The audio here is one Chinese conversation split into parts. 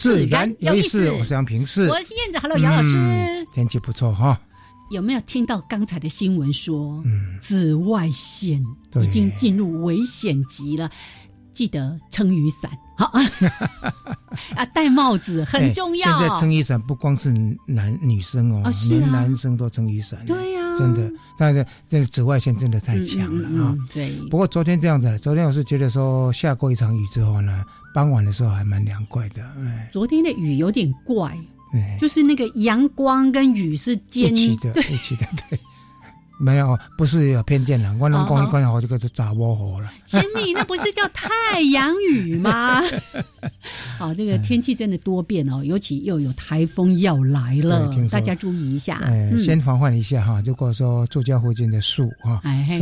自然有意思，我是杨平是，我是燕子。Hello，杨老师，天气不错哈。有没有听到刚才的新闻说，紫外线已经进入危险级了？记得撑雨伞，好 啊，戴帽子很重要。现在撑雨伞不光是男女生哦，连男生都撑雨伞。对呀，真的，但是这个紫外线真的太强了啊。对。不过昨天这样子，昨天我是觉得说下过一场雨之后呢，傍晚的时候还蛮凉快的。哎，昨天的雨有点怪，就是那个阳光跟雨是一起的，一起的，对。没有，不是有偏见了。我能光一关好，这个就炸窝火了。千米，那不是叫太阳雨吗？好，这个天气真的多变哦，尤其又有台风要来了，大家注意一下。哎，先防范一下哈。如果说住家附近的树哈，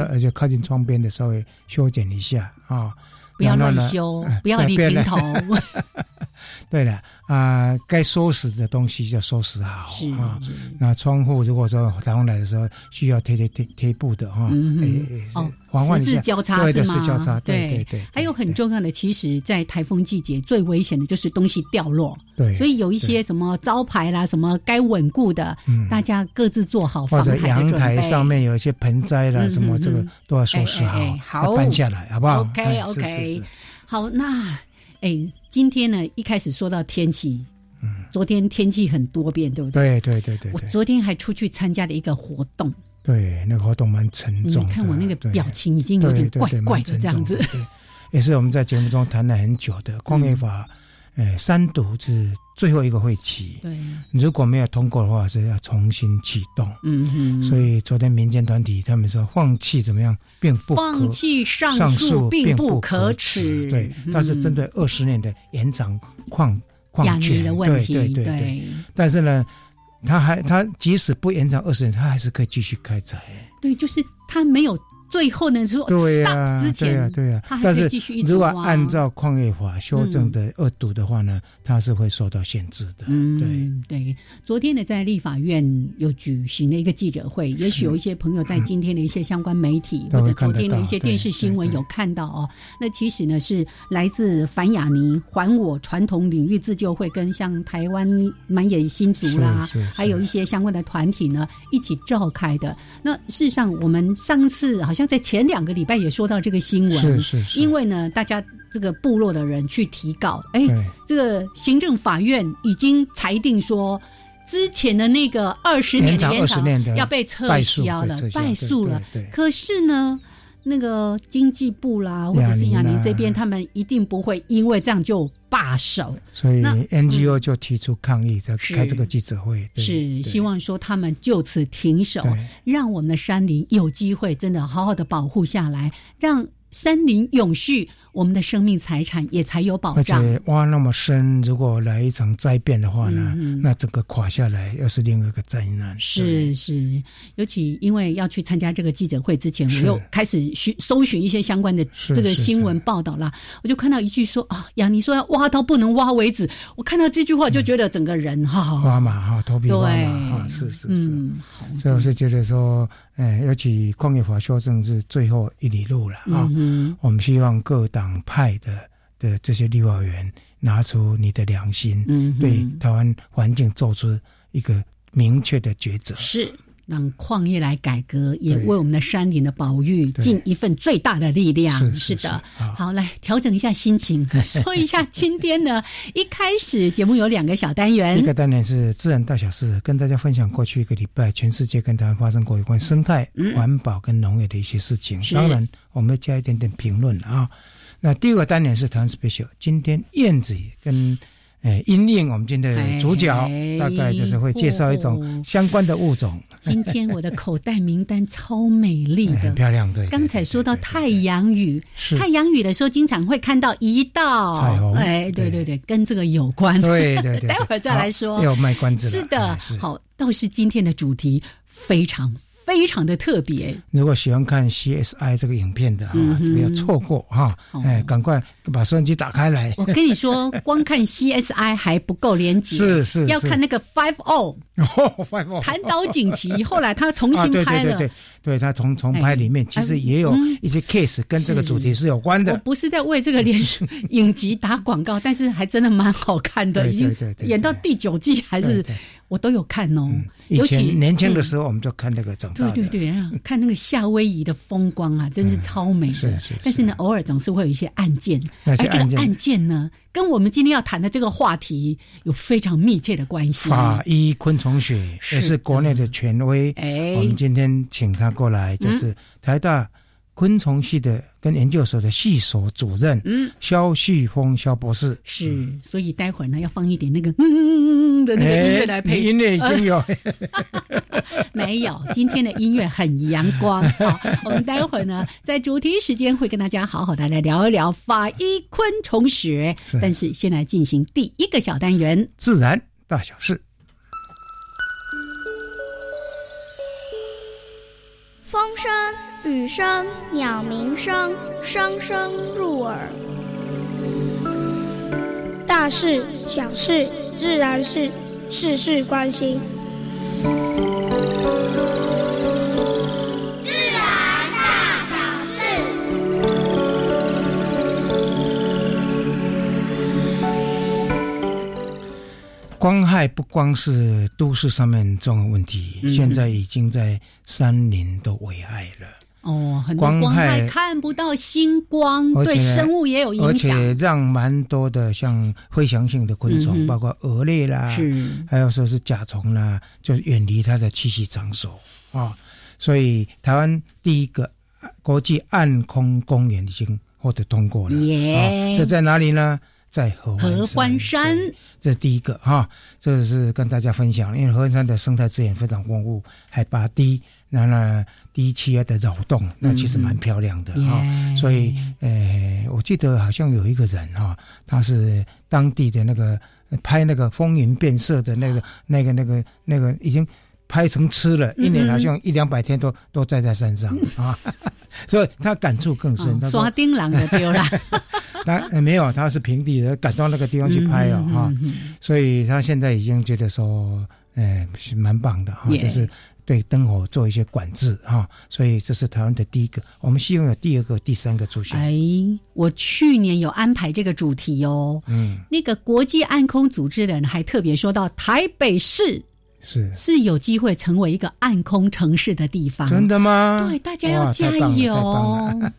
而且靠近窗边的稍微修剪一下啊，不要乱修，不要理平头。对了啊，该收拾的东西就收拾好啊。那窗户如果说台风来的时候需要贴贴贴贴布的哈，哦，十字交叉是吗？十字交叉，对对对。还有很重要的，其实，在台风季节最危险的就是东西掉落。对，所以有一些什么招牌啦，什么该稳固的，大家各自做好防台或者阳台上面有一些盆栽啦，什么这个都要收拾好，好搬下来，好不好？OK OK，好，那。哎，今天呢，一开始说到天气，嗯，昨天天气很多变，对不对？对对对对。我昨天还出去参加了一个活动，对，那个活动蛮沉重。你看我那个表情已经有点怪怪的这样子。也是我们在节目中谈了很久的矿业法。哎，三读是最后一个会期，对，如果没有通过的话，是要重新启动。嗯哼，所以昨天民间团体他们说放弃怎么样，并不放弃上诉并不可耻。对，但是针对二十年的延长矿矿权的问题，对对对。但是呢，他还他即使不延长二十年，他还是可以继续开采。对，就是他没有。最后呢，说对呀，之前对呀，但是如果按照矿业法修正的恶毒的话呢，它是会受到限制的。嗯，对对。昨天呢，在立法院有举行了一个记者会，也许有一些朋友在今天的一些相关媒体或者昨天的一些电视新闻有看到哦。那其实呢，是来自凡雅尼还我传统领域自救会跟像台湾满眼新族啦，还有一些相关的团体呢一起召开的。那事实上，我们上次好像。像在前两个礼拜也说到这个新闻，是是是，因为呢，大家这个部落的人去提告，哎，这个行政法院已经裁定说，之前的那个二十年的延长要被撤销了，败诉了。可是呢，那个经济部啦，或者是亚宁这边，他们一定不会因为这样就。罢手，所以 NGO 就提出抗议，在开这个记者会，是希望说他们就此停手，让我们的山林有机会真的好好的保护下来，让山林永续。我们的生命财产也才有保障。而且挖那么深，如果来一场灾变的话呢，那整个垮下来又是另一个灾难。是是，尤其因为要去参加这个记者会之前，我又开始寻搜寻一些相关的这个新闻报道啦。我就看到一句说啊，杨你说要挖到不能挖为止。我看到这句话就觉得整个人哈，挖嘛哈，头皮挖嘛哈，是是是。所以我是觉得说，哎，尤其矿业法修正是最后一里路了啊。我们希望各党。派的的这些立法委员拿出你的良心，对台湾环境做出一个明确的抉择。是，让矿业来改革，也为我们的山林的保育尽一份最大的力量。是的，好，来调整一下心情，说一下今天呢，一开始节目有两个小单元，一个单元是自然大小事，跟大家分享过去一个礼拜全世界跟台湾发生过有关生态、环保跟农业的一些事情。当然，我们要加一点点评论啊。那第二个单元是台湾 special，今天燕子跟。哎，因应我们今天的主角，大概就是会介绍一种相关的物种。今天我的口袋名单超美丽的，很漂亮。对，刚才说到太阳雨，太阳雨的时候经常会看到一道彩虹。哎，对对对，跟这个有关。对对对，待会儿再来说。要卖关子是的，好，倒是今天的主题非常。非常的特别。如果喜欢看 CSI 这个影片的啊，不要错过哈！哎，赶快把收音机打开来。我跟你说，光看 CSI 还不够连接，是是，要看那个 Five O。Five O。盘岛锦旗，后来他重新 拍了。对对对对，他重重拍里面其实也有一些 case 跟这个主题是有关的。我不是在为这个连影集打广告，但是还真的蛮好看的，已经演到第九季还是。我都有看哦，以前年轻的时候我们就看那个长大对对对，看那个夏威夷的风光啊，真是超美的。是是。但是呢，偶尔总是会有一些案件，而这个案件呢，跟我们今天要谈的这个话题有非常密切的关系。法医昆虫学也是国内的权威，哎，我们今天请他过来，就是台大。昆虫系的跟研究所的系所主任，嗯，肖旭峰肖博士。是，所以待会儿呢要放一点那个嗯的那个音乐来配。音乐已经有，没有？今天的音乐很阳光好，我们待会儿呢在主题时间会跟大家好好的来聊一聊法医昆虫学，但是先来进行第一个小单元——自然大小事。风声。雨声、鸟鸣声，声声入耳。大事、小事、自然是，事事关心。自然大小事。光害不光是都市上面重要问题，现在已经在山林都危害了。哦，很多光害看不到星光，对生物也有影响，而且让蛮多的像飞翔性的昆虫，包括蛾类啦，是还有说是甲虫啦，就远离它的栖息场所啊。所以台湾第一个国际暗空公园已经获得通过了，耶！这在哪里呢？在合欢山，这是第一个哈。这是跟大家分享，因为合欢山的生态资源非常丰富，海拔低。那那第一企业的扰动，那其实蛮漂亮的哈。所以，呃，我记得好像有一个人哈，他是当地的那个拍那个风云变色的那个、那个、那个、那个，已经拍成吃了，一年好像一两百天都都在在山上啊。所以他感触更深。刷丁狼的丢了，他没有，他是平地的，赶到那个地方去拍哦哈。所以他现在已经觉得说，哎，是蛮棒的哈，就是。对灯火做一些管制哈，所以这是台湾的第一个。我们希望有第二个、第三个出现。哎，我去年有安排这个主题哦。嗯，那个国际暗空组织的人还特别说到台北市。是。是有机会成为一个暗空城市的地方，真的吗？对，大家要加油。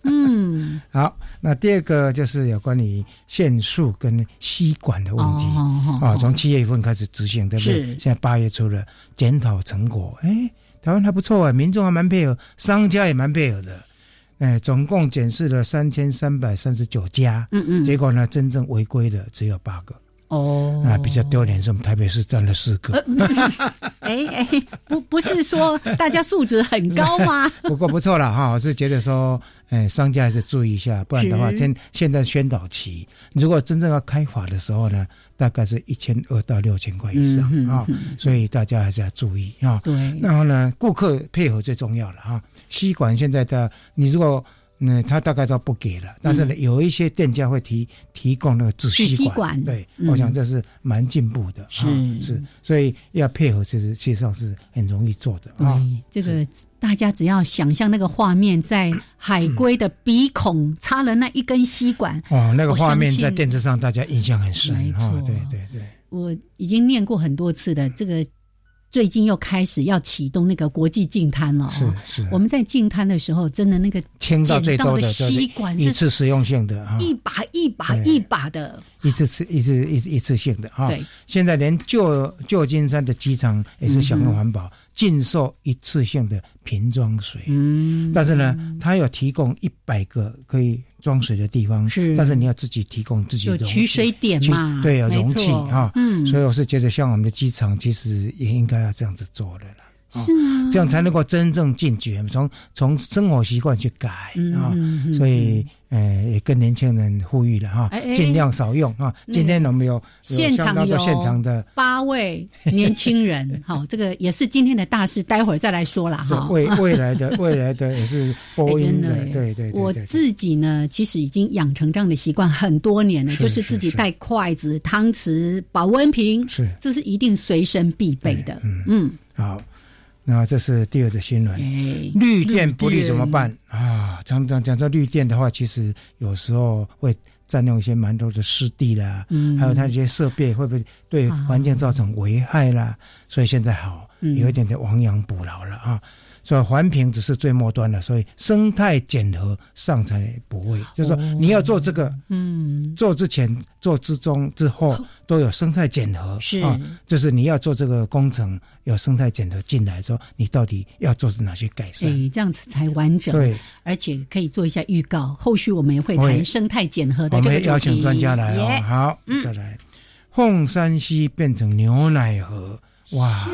嗯，好，那第二个就是有关于限速跟吸管的问题。啊，从七月份开始执行，对不对？现在八月初了，检讨成果，哎，台湾还不错啊，民众还蛮配合，商家也蛮配合的，哎，总共检视了三千三百三十九家，嗯嗯，结果呢，真正违规的只有八个。哦，啊，比较丢脸是我们台北市占了四个。哎哎，不不是说大家素质很高吗？不过不错了哈，我是觉得说，哎，商家还是注意一下，不然的话，现现在宣导期，如果真正要开法的时候呢，大概是一千二到六千块以上啊，所以大家还是要注意啊。对，然后呢，顾客配合最重要了哈。吸管现在的，你如果。嗯，他大概都不给了，但是呢，有一些店家会提提供那个纸吸管，对，我想这是蛮进步的，是。是，所以要配合，其实实上是很容易做的啊。这个大家只要想象那个画面，在海龟的鼻孔插了那一根吸管，哦，那个画面在电视上大家印象很深，没错，对对对，我已经念过很多次的这个。最近又开始要启动那个国际净滩了。是是，我们在净滩的时候，真的那个清到最多的吸管一次实用性的，一把一把一把的，一次次一次一一次性的哈。对，现在连旧旧金山的机场也是享用环保，禁售一次性的瓶装水。嗯，但是呢，它有提供一百个可以。装水的地方是，但是你要自己提供自己的取水点嘛？对，容器啊。嗯，所以我是觉得，像我们的机场，其实也应该要这样子做的了。是啊，这样才能够真正进绝，从从生活习惯去改啊。所以。呃，也跟年轻人呼吁了哈，尽量少用啊。今天我们有现场有现场的八位年轻人，好，这个也是今天的大事，待会儿再来说了 哈。未未来的 未来的也是播音的，对对。我自己呢，其实已经养成这样的习惯很多年了，就是自己带筷子、汤匙、保温瓶，是，这是一定随身必备的。嗯，好。那这是第二则新闻，绿电不绿怎么办啊？常常讲到绿电的话，其实有时候会占用一些蛮多的湿地啦，嗯，还有它一些设备会不会对环境造成危害啦？所以现在好有一点点亡羊补牢了啊。所以环评只是最末端的，所以生态检核上才不会。就是说你要做这个，嗯，做之前、做之中、之后都有生态检核，是啊，就是你要做这个工程，有生态检核进来之后，你到底要做哪些改善？对，这样子才完整。对，而且可以做一下预告，后续我们也会谈生态检核的这个我们邀请专家来哦，好，再来，凤山溪变成牛奶河。哇！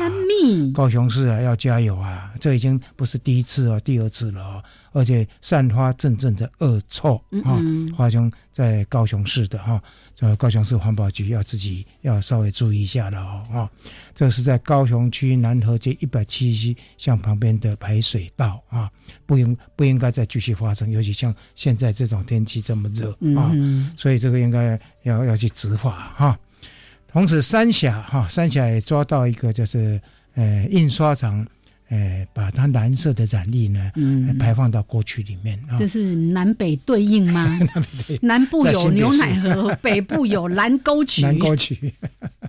高雄市啊，要加油啊！这已经不是第一次哦，第二次了哦，而且散发阵阵的恶臭啊！华兄在高雄市的哈，这高雄市环保局要自己要稍微注意一下了哦啊！这是在高雄区南河街一百七十巷旁边的排水道啊，不应不应该再继续发生，尤其像现在这种天气这么热啊，所以这个应该要要去执法哈。同时，三峡哈，三峡也抓到一个，就是呃，印刷厂，呃，把它蓝色的染粒呢，嗯，排放到过去里面。这是南北对应吗？南部有牛奶河，北部有蓝沟渠。蓝沟渠，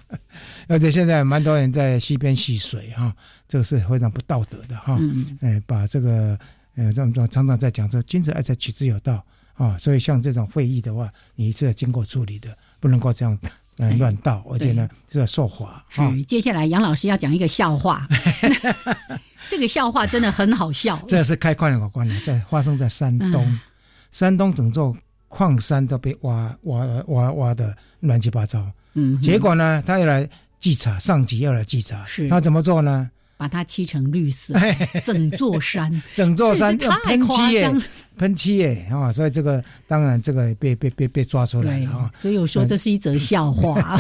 而且现在蛮多人在溪边戏水哈，这个是非常不道德的哈。嗯嗯。把这个呃，让让常常在讲说，君子爱财，取之有道啊。所以像这种会议的话，你是要经过处理的，不能够这样。嗯，乱倒，而且呢，是要受罚。是，接下来杨老师要讲一个笑话，这个笑话真的很好笑。这是开矿有关的，在发生在山东，山东整座矿山都被挖挖挖挖的乱七八糟。嗯，结果呢，他又来稽查，上级要来稽查，是他怎么做呢？把它漆成绿色，整座山，整座山用喷漆耶，喷漆耶啊！所以这个当然这个被被被被抓出来了啊！所以我说这是一则笑话。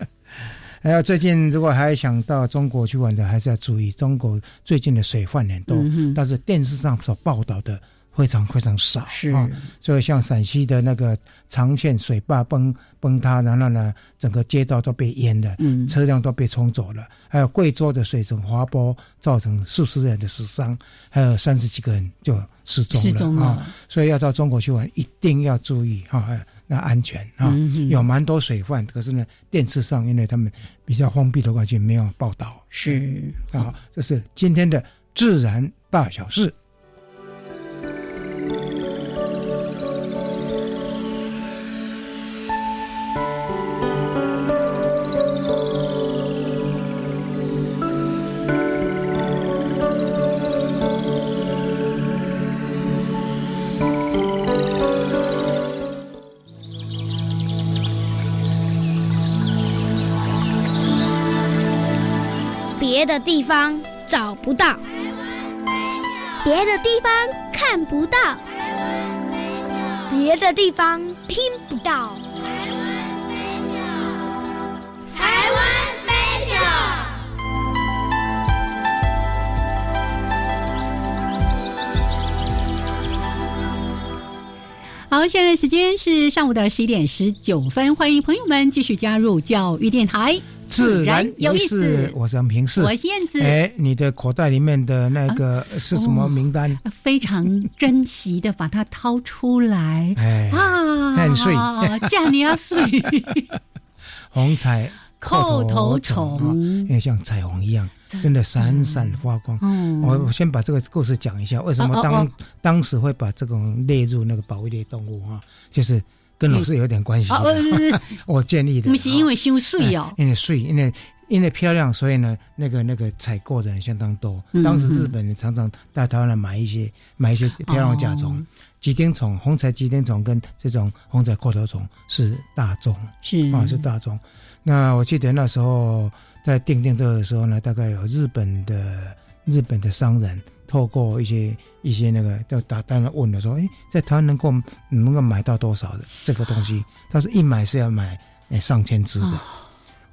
还有最近如果还想到中国去玩的，还是要注意中国最近的水患很多，但是电视上所报道的。非常非常少，是啊，所以像陕西的那个长线水坝崩崩塌，然后呢，整个街道都被淹了，嗯，车辆都被冲走了。还有贵州的水城滑坡，造成数十人的死伤，还有三十几个人就失踪了啊。所以要到中国去玩，一定要注意哈，那安全啊。有蛮多水患，可是呢，电视上因为他们比较封闭的关系，没有报道。是啊，这是今天的自然大小事。的地方找不到，别的地方看不到，别的地方听不到。好，现在时间是上午的十一点十九分，欢迎朋友们继续加入教育电台。自然有意思，我是平视，我是燕子。哎，你的口袋里面的那个是什么名单？非常珍惜的把它掏出来。哎啊，很碎，嫁你要碎。红彩扣头虫，因为像彩虹一样，真的闪闪发光。我我先把这个故事讲一下，为什么当当时会把这种列入那个保育类动物啊？就是跟老师有点关系。我建议的，不是因为修税哦，因为税，因为因为漂亮，所以呢，那个那个采购的人相当多。当时日本人常常到台湾来买一些买一些漂亮的甲虫。吉丁虫、红彩吉丁虫跟这种红彩阔头虫是大众，是啊，是大众。那我记得那时候在订定这个的时候呢，大概有日本的日本的商人透过一些一些那个，就打单来问了说，哎，在台湾能够能够买到多少的这个东西？他说一买是要买上千只的。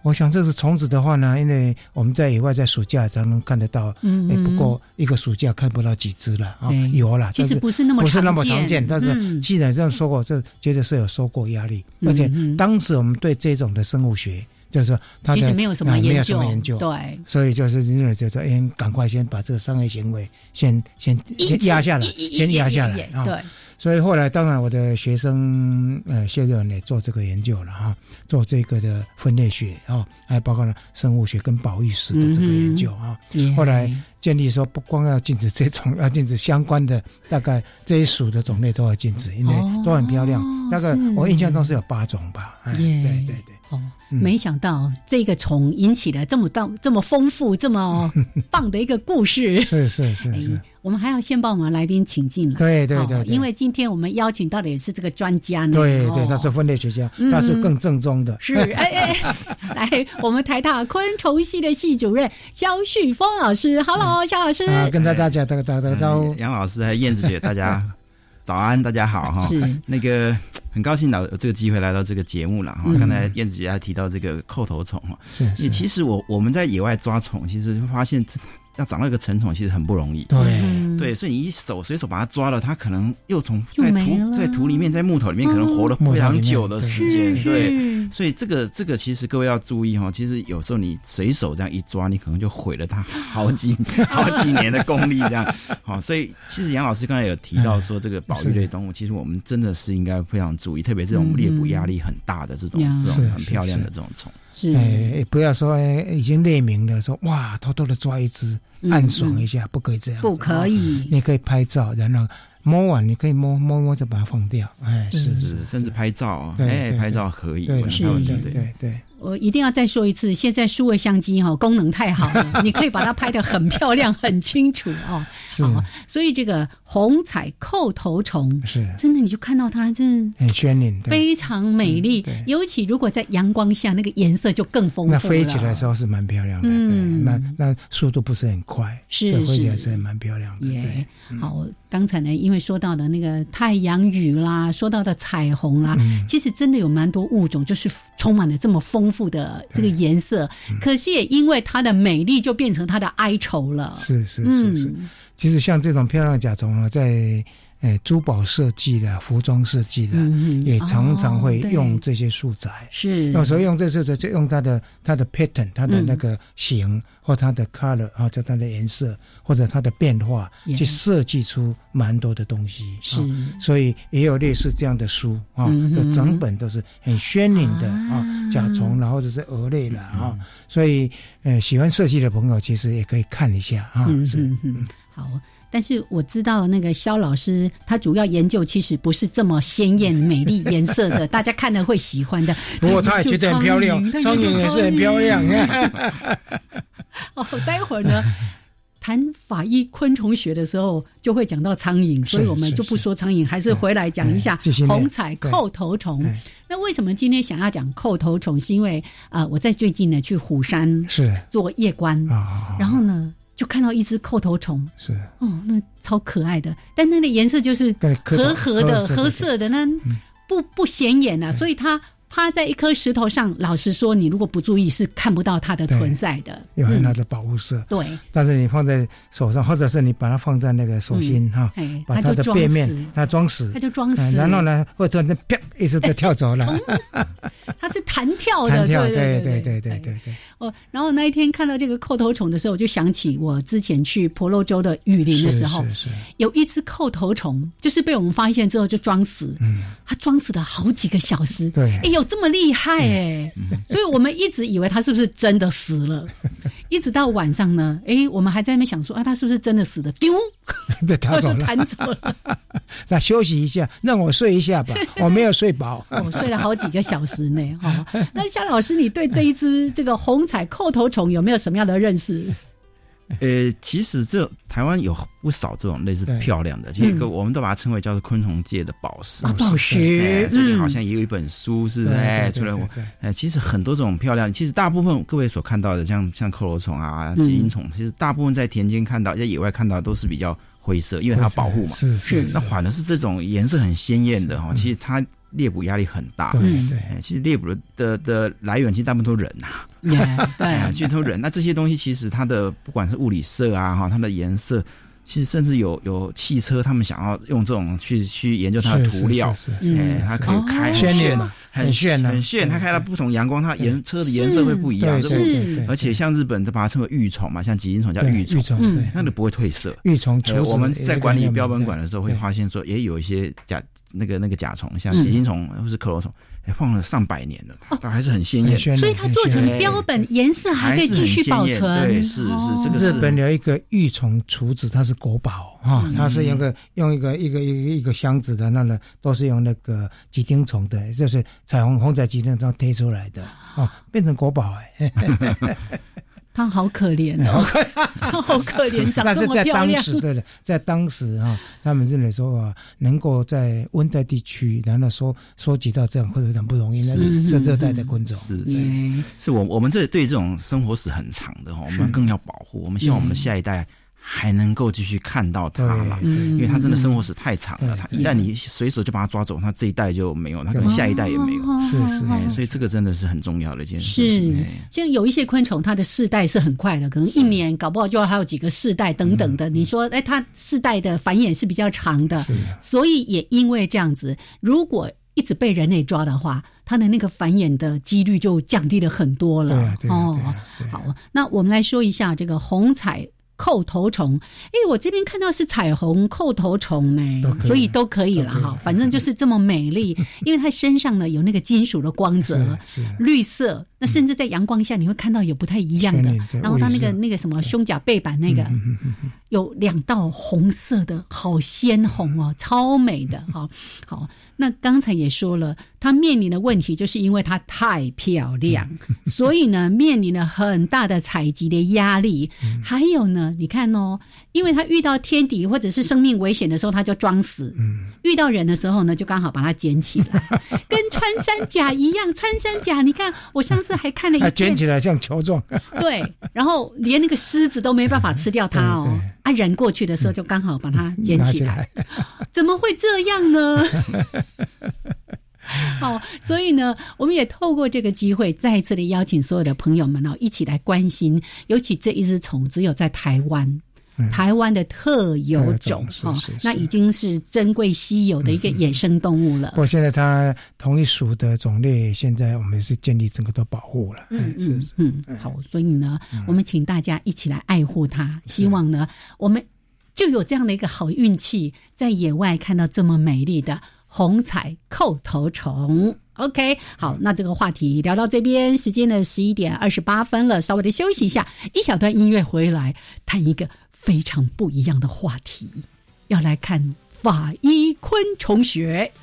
我想这是虫子的话呢，因为我们在野外在暑假才能看得到，嗯不过一个暑假看不到几只了啊，有了，其实不是那么不是那么常见，但是既然这样说过，这绝对是有收过压力，而且当时我们对这种的生物学就是它其实没有什么研究，研究对，所以就是认为就说，哎，赶快先把这个商业行为先先先压下来，先压下来啊。对。所以后来，当然我的学生呃，谢任也做这个研究了哈，做这个的分类学啊，还包括了生物学跟保育史的这个研究啊。后来建立说，不光要禁止这种，要禁止相关的，大概这一属的种类都要禁止，因为都很漂亮。那个我印象中是有八种吧。对对对。哦，没想到这个虫引起了这么大、这么丰富、这么 棒的一个故事。是是是是。我们还要先把我们来宾请进来。对对对，因为今天我们邀请到的也是这个专家呢。对对，他是分类学家，他是更正宗的。是哎哎，来，我们台大昆虫系的系主任肖旭峰老师，Hello，肖老师。跟大家打个打个招呼。杨老师还有燕子姐，大家早安，大家好哈。是那个很高兴有这个机会来到这个节目了哈。刚才燕子姐还提到这个扣头虫哈，是是。其实我我们在野外抓虫，其实发现。要找到一个成虫其实很不容易，对对，所以你一手随手把它抓了，它可能又从在土在土里面，在木头里面可能活了非常久的时间，对，所以这个这个其实各位要注意哈，其实有时候你随手这样一抓，你可能就毁了它好几 好几年的功力这样，好，所以其实杨老师刚才有提到说这个保育类动物，其实我们真的是应该非常注意，特别这种猎捕压力很大的这种这种很漂亮的这种虫。哎，不要说已经列明了，说哇，偷偷的抓一只，暗爽一下，不可以这样。不可以，你可以拍照，然后摸完，你可以摸摸摸，就把它放掉。哎，是是，甚至拍照啊，哎，拍照可以，对对对对。我一定要再说一次，现在数位相机哈功能太好了，你可以把它拍得很漂亮、很清楚哦。是，所以这个红彩扣头虫是真的，你就看到它真很鲜艳，非常美丽。尤其如果在阳光下，那个颜色就更丰富。那飞起来的时候是蛮漂亮的，嗯，那那速度不是很快，是飞起来是蛮漂亮的。对，好，刚才呢，因为说到的那个太阳雨啦，说到的彩虹啦，其实真的有蛮多物种，就是充满了这么丰。富的这个颜色，可是也因为它的美丽，就变成它的哀愁了。是是是是，其实像这种漂亮的甲虫啊，在。哎，珠宝设计的、服装设计的，也常常会用这些素材。是，有时候用这素材，就用它的它的 pattern，它的那个形或它的 color 啊，就它的颜色或者它的变化，去设计出蛮多的东西。是，所以也有类似这样的书啊，就整本都是很鲜明的啊，甲虫啦，或者是蛾类了啊。所以，呃，喜欢设计的朋友其实也可以看一下啊。是，嗯，好。但是我知道那个肖老师，他主要研究其实不是这么鲜艳、美丽颜色的，大家看了会喜欢的。不过他也觉得很漂亮，苍蝇也是很漂亮。哦，待会儿呢，谈法医昆虫学的时候就会讲到苍蝇，所以我们就不说苍蝇，还是回来讲一下红彩扣头虫。那为什么今天想要讲扣头虫？是因为啊，我在最近呢去虎山是做夜观，然后呢。就看到一只扣头虫，是。哦，那超可爱的，但那个颜色就是和和的、褐色的，那不不显眼啊，所以它。趴在一颗石头上，老实说，你如果不注意，是看不到它的存在的。有很大的保护色。对。但是你放在手上，或者是你把它放在那个手心哈，把它的背面，它装死，它就装死。然后呢，会突然间啪一声就跳走了。它是弹跳的，对对对对对对对。哦，然后那一天看到这个扣头虫的时候，我就想起我之前去婆罗洲的雨林的时候，有一只扣头虫，就是被我们发现之后就装死。嗯。它装死了好几个小时。对。哎，有。有这么厉害哎，所以我们一直以为他是不是真的死了，一直到晚上呢，哎，我们还在那边想说啊，他是不是真的死的？丢，被弹走了，弹走了。那休息一下，让我睡一下吧，我没有睡饱，我睡了好几个小时呢。哈，那夏老师，你对这一只这个红彩扣头虫有没有什么样的认识？呃，其实这台湾有不少这种类似漂亮的，其实我们都把它称为叫做昆虫界的宝石。宝石，最近好像也有一本书是哎出来，哎，其实很多这种漂亮，其实大部分各位所看到的，像像扣头虫啊、结晶虫，其实大部分在田间看到，在野外看到都是比较灰色，因为它保护嘛。是是。那反而是这种颜色很鲜艳的哈，其实它猎捕压力很大。嗯对。其实猎捕的的的来源，其实大部分都人呐。对，其实都人。那这些东西其实它的不管是物理色啊，哈，它的颜色，其实甚至有有汽车，他们想要用这种去去研究它的涂料，哎，它可以开鲜艳，很炫，很炫。它开了不同阳光，它颜车的颜色会不一样。是，而且像日本都把它称为玉虫嘛，像吉金虫叫玉虫，那就不会褪色。玉虫，我们在管理标本馆的时候会发现说，也有一些甲那个那个甲虫，像吉金虫或是克罗虫。放了上百年了，它还是很鲜艳，所以它做成标本，颜色还可以继续保存。对，是是，这个日本有一个玉虫厨子，它是国宝哈，它是用个用一个一个一个一个箱子的，那个都是用那个吉丁虫的，就是彩虹红彩吉丁虫推出来的，哦，变成国宝哎。他好可怜哦，他好可怜，长这么漂亮。对的，在当时啊，他们认为说啊，能够在温带地区，然后收收集到这样会非常不容易，那是是热带的昆虫。是是，是我我们这对这种生活史很长的哈，我们更要保护。我们希望我们的下一代。还能够继续看到它了，因为它真的生活史太长了。它一旦你随手就把它抓走，它这一代就没有，它可能下一代也没有。是是，所以这个真的是很重要的一件事情。是，像有一些昆虫，它的世代是很快的，可能一年搞不好就还有几个世代等等的。你说，哎，它世代的繁衍是比较长的，所以也因为这样子，如果一直被人类抓的话，它的那个繁衍的几率就降低了很多了。哦，好，那我们来说一下这个红彩。扣头虫，哎，我这边看到是彩虹扣头虫呢，所以都可以了哈，反正就是这么美丽，因为它身上呢有那个金属的光泽，绿色，那甚至在阳光下你会看到有不太一样的，然后它那个那个什么胸甲背板那个有两道红色的，好鲜红哦，超美的 哈，好。那刚才也说了，他面临的问题就是因为它太漂亮，所以呢面临了很大的采集的压力。还有呢，你看哦，因为他遇到天敌或者是生命危险的时候，他就装死；遇到人的时候呢，就刚好把它捡起来，跟穿山甲一样。穿山甲，你看我上次还看了一卷起来像球状。对，然后连那个狮子都没办法吃掉它哦。啊，人过去的时候就刚好把它捡起来，怎么会这样呢？好，所以呢，我们也透过这个机会，再一次的邀请所有的朋友们哦，一起来关心，尤其这一只虫只有在台湾，台湾的特有种哈，那已经是珍贵稀有的一个野生动物了。不过现在它同一属的种类，现在我们是建立整个都保护了。嗯嗯嗯，好，所以呢，我们请大家一起来爱护它，希望呢，我们就有这样的一个好运气，在野外看到这么美丽的。红彩叩头虫，OK，好，那这个话题聊到这边，时间呢十一点二十八分了，稍微的休息一下，一小段音乐回来，谈一个非常不一样的话题，要来看法医昆虫学。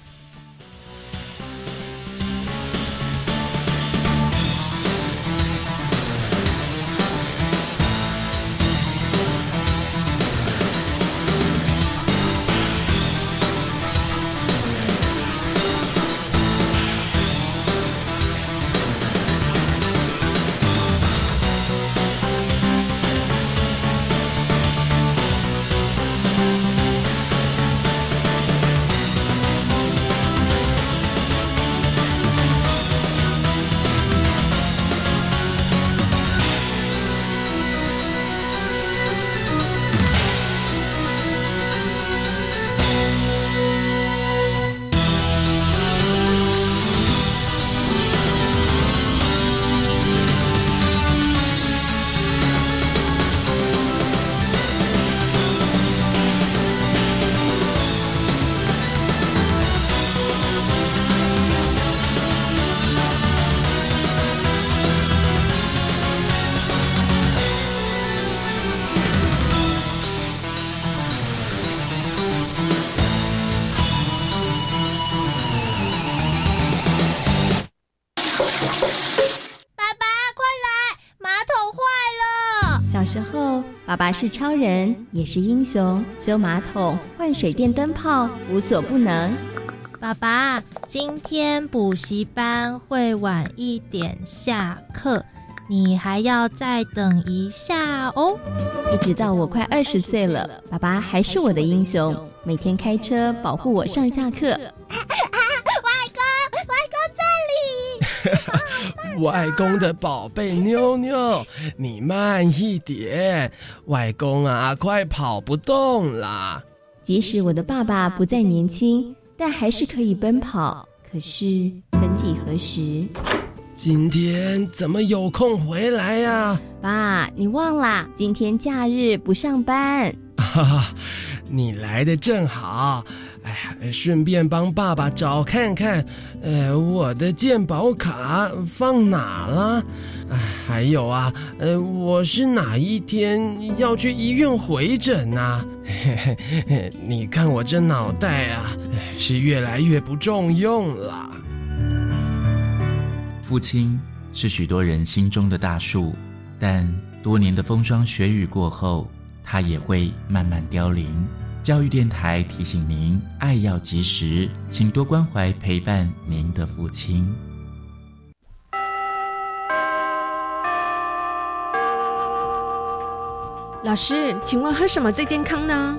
是超人，也是英雄，修马桶、换水电灯泡，无所不能。爸爸，今天补习班会晚一点下课，你还要再等一下哦。一直到我快二十岁了，爸爸还是我的英雄，每天开车保护我上下课。外公的宝贝妞妞，你慢一点，外公啊，快跑不动啦。即使我的爸爸不再年轻，但还是可以奔跑。可是曾几何时，今天怎么有空回来呀？爸，你忘啦？今天假日不上班。哈哈，你来的正好。哎呀，顺便帮爸爸找看看，呃，我的健保卡放哪了？哎，还有啊，呃，我是哪一天要去医院回诊 呐？你看我这脑袋啊，是越来越不中用了。父亲是许多人心中的大树，但多年的风霜雪雨过后，他也会慢慢凋零。教育电台提醒您：爱要及时，请多关怀陪伴您的父亲。老师，请问喝什么最健康呢？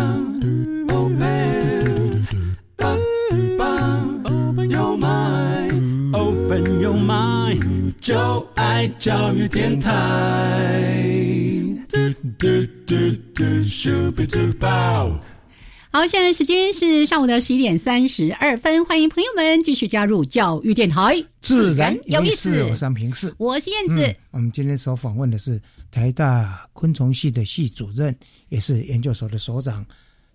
就爱教育电台。好，现在时间是上午的十一点三十二分，欢迎朋友们继续加入教育电台，自然有意思。我是平四，我是燕子。我们今天所访问的是台大昆虫系的系主任，也是研究所的所长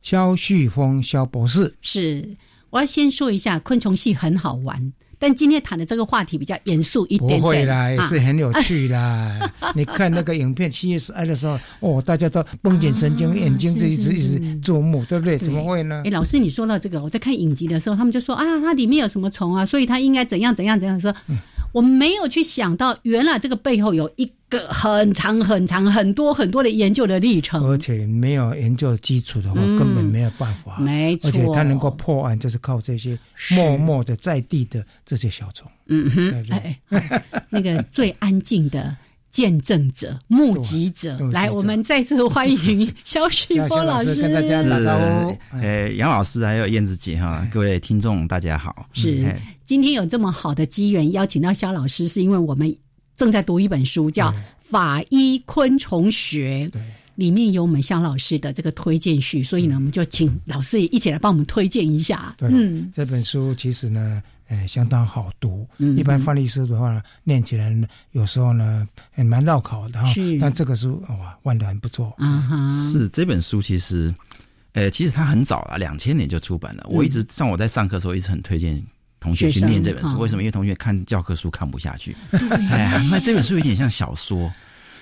肖旭峰肖博士。是，我要先说一下，昆虫系很好玩。但今天谈的这个话题比较严肃一点，不会啦，也是很有趣啦。你看那个影片《七月十二》的时候，哦，大家都绷紧神经，眼睛这一直一直注目，对不对？怎么会呢？哎，老师，你说到这个，我在看影集的时候，他们就说啊，它里面有什么虫啊，所以它应该怎样怎样怎样说。我没有去想到，原来这个背后有一个很长很长很多很多的研究的历程，而且没有研究基础的话，根本没有办法。没错，而且他能够破案，就是靠这些默默的在地的这些小虫。嗯哼，哎，那个最安静的见证者、目击者，来，我们再次欢迎肖旭峰 老师跟大家打招呼。呃，杨老师还有燕子姐哈，各位听众大家好。是。今天有这么好的机缘邀请到肖老师，是因为我们正在读一本书，叫《法医昆虫学》，里面有我们肖老师的这个推荐序，所以呢，我们就请老师也一起来帮我们推荐一下。嗯，这本书其实呢，呃，相当好读。嗯，一般翻译书的话，念起来，有时候呢，蛮绕口的哈。是，但这个书哇，玩的很不错。啊哈，是这本书其实，呃，其实它很早了，两千年就出版了。我一直像我在上课的时候，一直很推荐。同学去念这本书，为什么？因为同学看教科书看不下去。哎呀，那这本书有点像小说。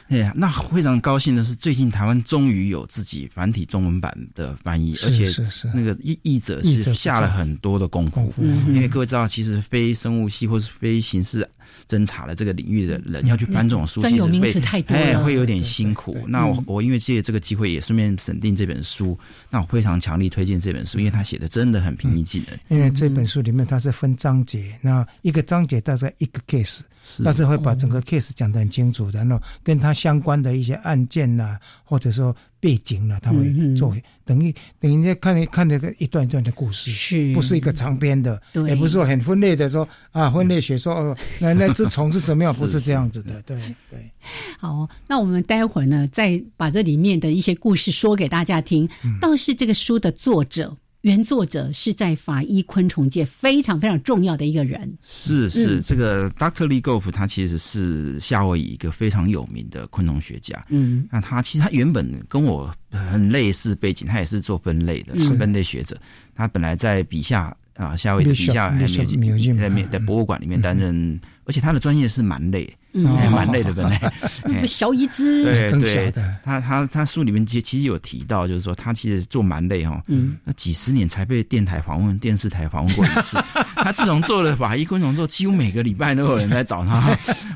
哎呀，那非常高兴的是，最近台湾终于有自己繁体中文版的翻译，而且那个译译者是下了很多的功夫。因为各位知道，其实非生物系或是非刑事侦查的这个领域的人要去翻这种书，其实会哎会有点辛苦。那我我因为借这个机会也顺便审定这本书，那我非常强力推荐这本书，因为他写的真的很平易近人。因为这本书里面它是分章节，那一个章节大概一个 case。但是会把整个 case 讲得很清楚，然后跟他相关的一些案件呐，或者说背景了，他会做等于等于在看看那个一段一段的故事，是不是一个长篇的？也不是说很分类的说啊，分类学说哦，那那只虫是怎么样？不是这样子的，对对。好，那我们待会儿呢，再把这里面的一些故事说给大家听。倒是这个书的作者。原作者是在法医昆虫界非常非常重要的一个人。是是，这个 Doctor Lee Goff 他其实是夏威夷一个非常有名的昆虫学家。嗯，那他其实他原本跟我很类似背景，他也是做分类的，是分类学者。他本来在笔下啊，夏威夷的笔下还没有在在博物馆里面担任，而且他的专业是蛮累。嗯。蛮累的本来，小一只，对对，他他他书里面其其实有提到，就是说他其实做蛮累哈，嗯，那几十年才被电台访问、电视台访问过一次。他自从做了法医昆虫之后，几乎每个礼拜都有人在找他，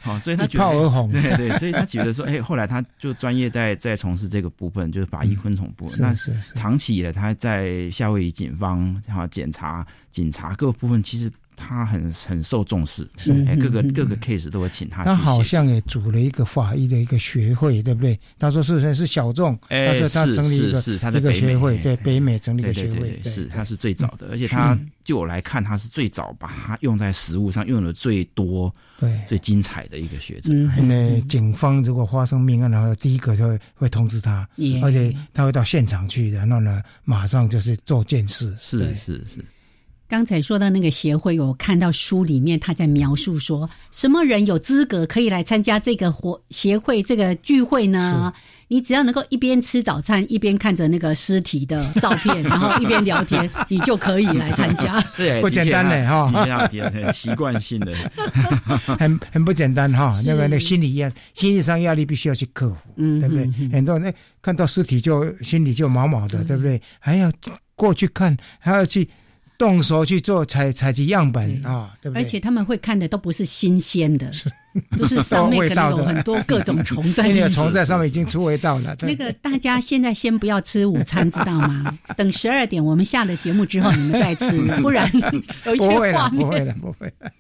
好，所以他觉得，对对，所以他觉得说，哎，后来他就专业在在从事这个部分，就是法医昆虫部。那长期以来他在夏威夷警方哈检查、警察各部分，其实。他很很受重视，是哎各个各个 case 都会请他。他好像也组了一个法医的一个学会，对不对？他说是是小众，哎，是他成立一个一个学会，对北美成立一个学会，是他是最早的，而且他就我来看，他是最早把它用在实物上用的最多、对最精彩的一个学者。因为警方如果发生命案的话，第一个就会会通知他，而且他会到现场去的，然后呢，马上就是做件事。是是是。刚才说到那个协会，我看到书里面他在描述说，什么人有资格可以来参加这个活协会这个聚会呢？你只要能够一边吃早餐，一边看着那个尸体的照片，然后一边聊天，你就可以来参加。对，不简单嘞哈，很习惯性的，很很不简单哈。那个那心理压心理上压力必须要去克服，嗯，对不对？很多人看到尸体就心里就毛毛的，对不对？还要过去看，还要去。动手去做采采集样本啊，对不对？而且他们会看的都不是新鲜的，就是上面可能有很多各种虫在。那个虫在上面已经出味道了。那个大家现在先不要吃午餐，知道吗？等十二点我们下了节目之后，你们再吃，不然有一些画面。不会了，不会了。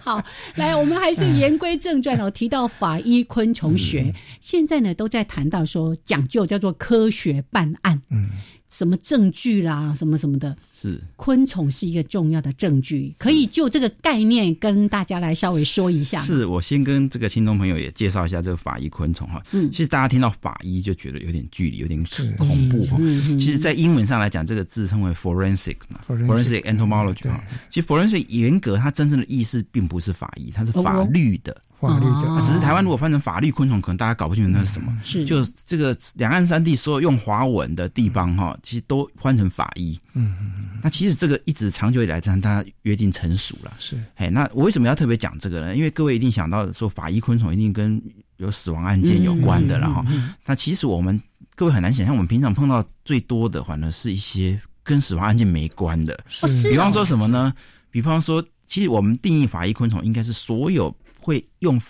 好，来，我们还是言归正传哦。提到法医昆虫学，现在呢都在谈到说讲究叫做科学办案。嗯。什么证据啦，什么什么的，是昆虫是一个重要的证据，可以就这个概念跟大家来稍微说一下。是我先跟这个听众朋友也介绍一下这个法医昆虫哈。嗯，其实大家听到法医就觉得有点距离，有点恐怖哈。其实，在英文上来讲，这个字称为 forensic 嘛，forensic entomology 哈。其实 forensic 严格它真正的意思并不是法医，它是法律的。法律的，只是台湾如果翻成法律昆虫，可能大家搞不清楚那是什么。是，就这个两岸三地所有用华文的地方哈，其实都翻成法医。嗯嗯嗯。那其实这个一直长久以来，让大家约定成熟了。是。哎，那我为什么要特别讲这个呢？因为各位一定想到说，法医昆虫一定跟有死亡案件有关的了哈。那其实我们各位很难想象，我们平常碰到最多的，反而是一些跟死亡案件没关的。是。比方说什么呢？比方说，其实我们定义法医昆虫，应该是所有。会用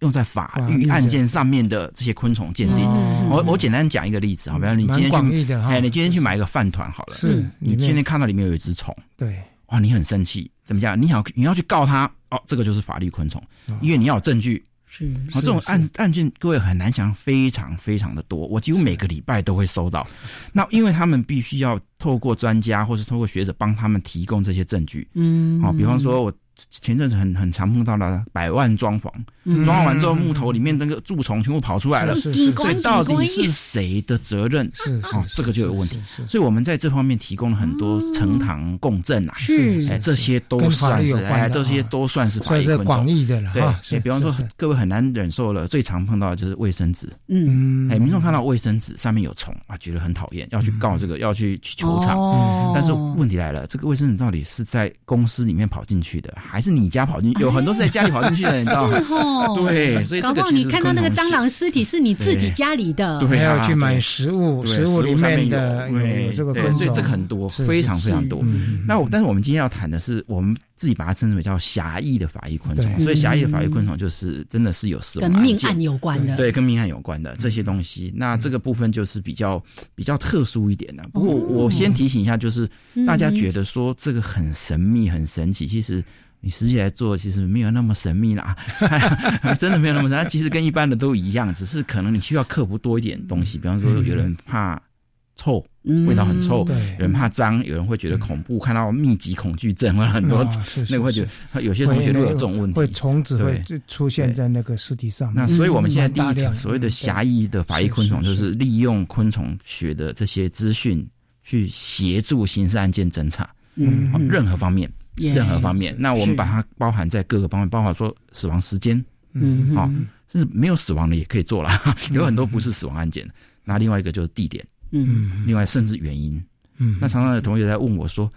用在法律案件上面的这些昆虫鉴定，我我简单讲一个例子，好，比方你今天去，哎，你今天去买一个饭团好了，是你今天看到里面有一只虫，对，哇，你很生气，怎么样？你想你要去告他，哦，这个就是法律昆虫，因为你要有证据，是，好，这种案案件各位很难想，非常非常的多，我几乎每个礼拜都会收到，那因为他们必须要透过专家或是透过学者帮他们提供这些证据，嗯，好，比方说我。前阵子很很常碰到了百万装潢，装潢完之后木头里面那个蛀虫全部跑出来了，所以到底是谁的责任？是哦，这个就有问题。所以我们在这方面提供了很多呈堂共振啊，是哎，这些都算是哎，这些都算是算是广义的了。对，比方说各位很难忍受了，最常碰到的就是卫生纸。嗯，哎，民众看到卫生纸上面有虫啊，觉得很讨厌，要去告这个，要去去球场。但是问题来了，这个卫生纸到底是在公司里面跑进去的？还是你家跑进去，有很多是在家里跑进去的，你知道吗？对，所以搞不好你看到那个蟑螂尸体是你自己家里的，对还要去买食物，食物里面的有这个昆所以这个很多，非常非常多。那我但是我们今天要谈的是，我们自己把它称之为叫狭义的法医昆虫。所以狭义的法医昆虫就是真的是有死亡跟命案有关的，对，跟命案有关的这些东西。那这个部分就是比较比较特殊一点的。不过我先提醒一下，就是大家觉得说这个很神秘、很神奇，其实。你实际来做，其实没有那么神秘啦，真的没有那么神秘。其实跟一般的都一样，只是可能你需要克服多一点东西。比方说，有人怕臭，味道很臭；有人怕脏，有人会觉得恐怖，看到密集恐惧症或者很多那个会觉得，有些同学都有这种问题。会虫子会出现在那个尸体上。那所以我们现在第一层所谓的狭义的法医昆虫，就是利用昆虫学的这些资讯。去协助刑事案件侦查，嗯，任何方面，任何方面。那我们把它包含在各个方面，包括说死亡时间，嗯，好，甚至没有死亡的也可以做了，有很多不是死亡案件。那另外一个就是地点，嗯，另外甚至原因，嗯，那常常有同学在问我说。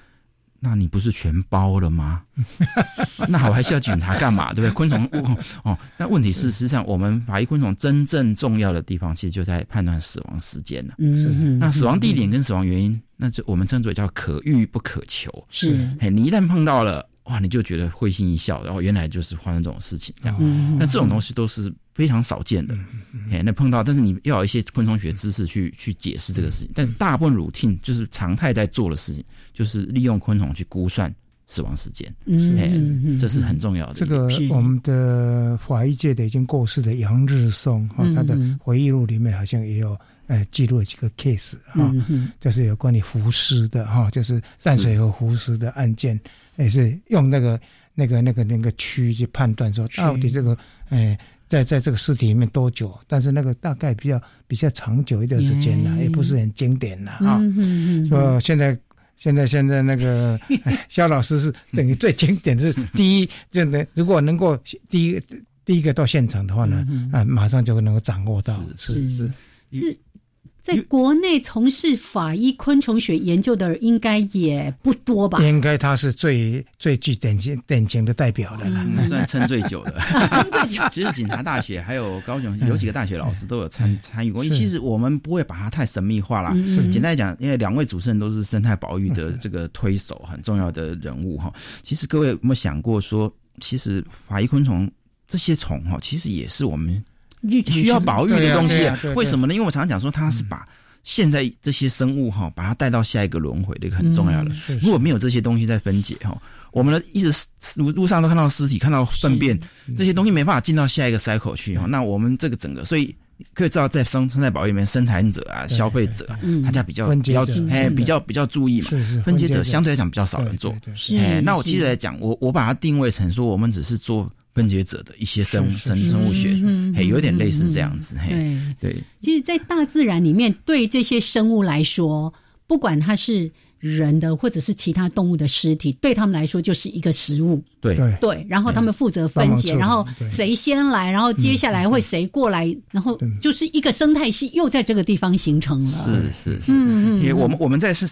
那你不是全包了吗？那我还需要警察干嘛？对不对？昆虫哦，那问题是，实际上我们法医昆虫真正重要的地方，其实就在判断死亡时间了。是，那死亡地点跟死亡原因，那就我们称之为叫可遇不可求。是，哎，你一旦碰到了，哇，你就觉得会心一笑，然后原来就是发生这种事情这样。那这种东西都是。非常少见的，哎，那碰到，但是你要有一些昆虫学知识去去解释这个事情。但是大部分 routine 就是常态在做的事情，就是利用昆虫去估算死亡时间，嗯，这是很重要的。这个我们的法医界的已经过世的杨日松哈，他的回忆录里面好像也有呃记录了几个 case 哈，就是有关于浮尸的哈，就是淡水河浮尸的案件，也是用那个那个那个那个区去判断说到底这个哎。在在这个尸体里面多久？但是那个大概比较比较长久一段时间了，也不是很经典了啊。说现在现在现在那个 肖老师是等于最经典的是第一，就能如果能够第一第一个到现场的话呢，啊，马上就能够掌握到是是是。在国内从事法医昆虫学研究的人应该也不多吧？应该他是最最具典型典型的代表的了，算撑最久的。撑最久。其实警察大学还有高雄有几个大学老师都有参参与过。其实我们不会把它太神秘化了。简单来讲，因为两位主持人都是生态保育的这个推手，很重要的人物哈。其实各位有没有想过说，其实法医昆虫这些虫哈，其实也是我们。需要保育的东西，为什么呢？因为我常常讲说，它是把现在这些生物哈，把它带到下一个轮回的一个很重要的。如果没有这些东西在分解哈，我们的一直路路上都看到尸体，看到粪便，这些东西没办法进到下一个 cycle 去哈。那我们这个整个，所以可以知道，在生生态保育里面，生产者啊、消费者啊，大家比较比较哎比较比较注意嘛。分解者相对来讲比较少人做。哎，那我接着来讲，我我把它定位成说，我们只是做。分解者的一些生生生物学，嘿，有点类似这样子，嘿，对。其实，在大自然里面，对这些生物来说，不管它是人的或者是其他动物的尸体，对他们来说就是一个食物。对对。然后他们负责分解，然后谁先来，然后接下来会谁过来，然后就是一个生态系又在这个地方形成了。是是是，因为我们我们在是。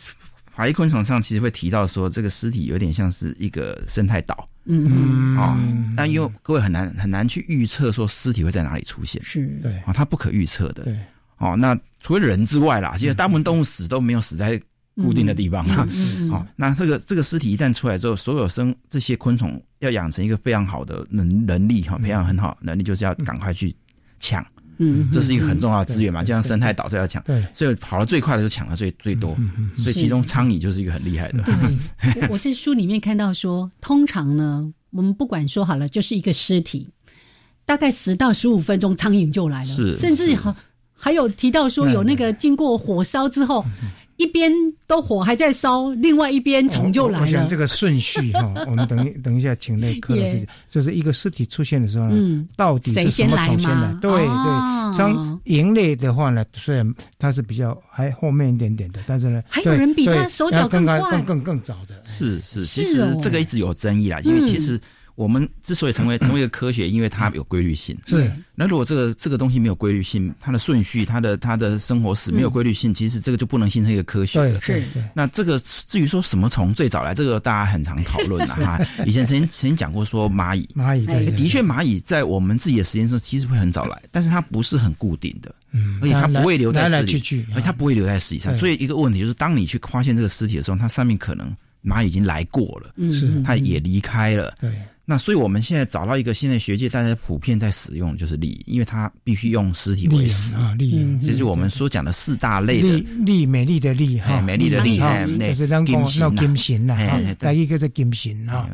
法医昆虫上其实会提到说，这个尸体有点像是一个生态岛，嗯嗯，啊，但因为各位很难很难去预测说尸体会在哪里出现，是。对。啊，它不可预测的，对，哦，那除了人之外啦，其实大部分动物死都没有死在固定的地方啊，好，那这个这个尸体一旦出来之后，所有生这些昆虫要养成一个非常好的能能力哈，培养很好能力，就是要赶快去抢。嗯，这是一个很重要的资源嘛，就像生态岛这要抢，对，所以跑得最快的就抢的最最多，所以其中苍蝇就是一个很厉害的。对，我在书里面看到说，通常呢，我们不管说好了，就是一个尸体，大概十到十五分钟，苍蝇就来了，是，甚至还还有提到说，有那个经过火烧之后。一边都火还在烧，另外一边虫就来了。我想这个顺序哈，我们等等一下，请那科老师，就是一个尸体出现的时候呢，到底是什么虫先来？对对，像蝇类的话呢，虽然它是比较还后面一点点的，但是呢，还有人比他手脚更快、更更更早的。是是，其实这个一直有争议啦，因为其实。我们之所以成为 成为一个科学，因为它有规律性。是。那如果这个这个东西没有规律性，它的顺序、它的它的生活史没有规律性，其实这个就不能形成一个科学。对，是。那这个至于说什么虫最早来，这个大家很常讨论了哈。以前曾经曾经讲过说蚂蚁，蚂蚁的确蚂蚁在我们自己的实验室其实会很早来，但是它不是很固定的，嗯，而且它不会留在尸体，而且它不会留在尸体上。所以一个问题就是，当你去发现这个尸体的时候，它上面可能蚂蚁已经来过了，是，它也离开了，对。那所以我们现在找到一个现在学界大家普遍在使用就是利，因为它必须用尸体为食啊，利，这是我们所讲的四大类的利，美丽的利哈，美丽的利哈，就是那金型呐，第一个的金型哈。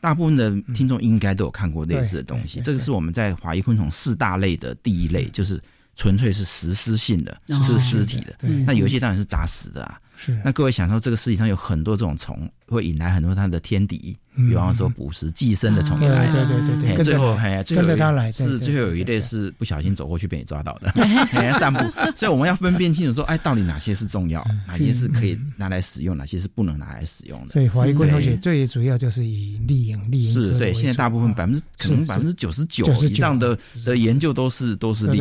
大部分的听众应该都有看过类似的东西，这个是我们在华裔昆虫四大类的第一类，就是纯粹是食尸性的，是尸体的。那有一些当然是杂食的啊。是。那各位想说，这个世界上有很多这种虫，会引来很多它的天敌，比方说捕食寄生的虫来。对对对对。最后，哎，最后它来。是最后有一类是不小心走过去被你抓到的，散步。所以我们要分辨清楚，说，哎，到底哪些是重要，哪些是可以拿来使用，哪些是不能拿来使用的。所以华裔昆虫学最主要就是以利影利影是对。现在大部分百分之可能百分之九十九以上的的研究都是都是利，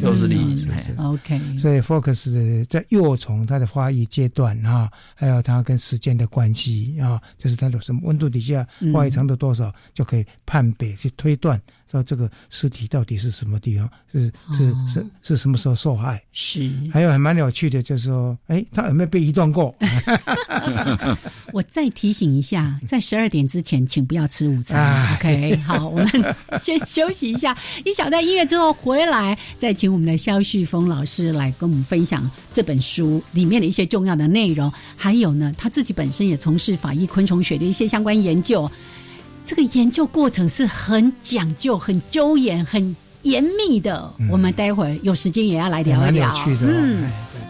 都是利。OK。所以 focus 的在幼虫它的发育阶段啊，还有它跟时间的关系啊，就是它的什么温度底下化验程度多少，就可以判别去推断。说这个尸体到底是什么地方？是是是是什么时候受害？是。还有还蛮有趣的，就是说，哎，他有没有被移动过？我再提醒一下，在十二点之前，请不要吃午餐。OK，好，我们先休息一下，一小段音乐之后回来，再请我们的肖旭峰老师来跟我们分享这本书里面的一些重要的内容。还有呢，他自己本身也从事法医昆虫学的一些相关研究。这个研究过程是很讲究、很周延、很严密的。我们待会儿有时间也要来聊一聊。嗯。时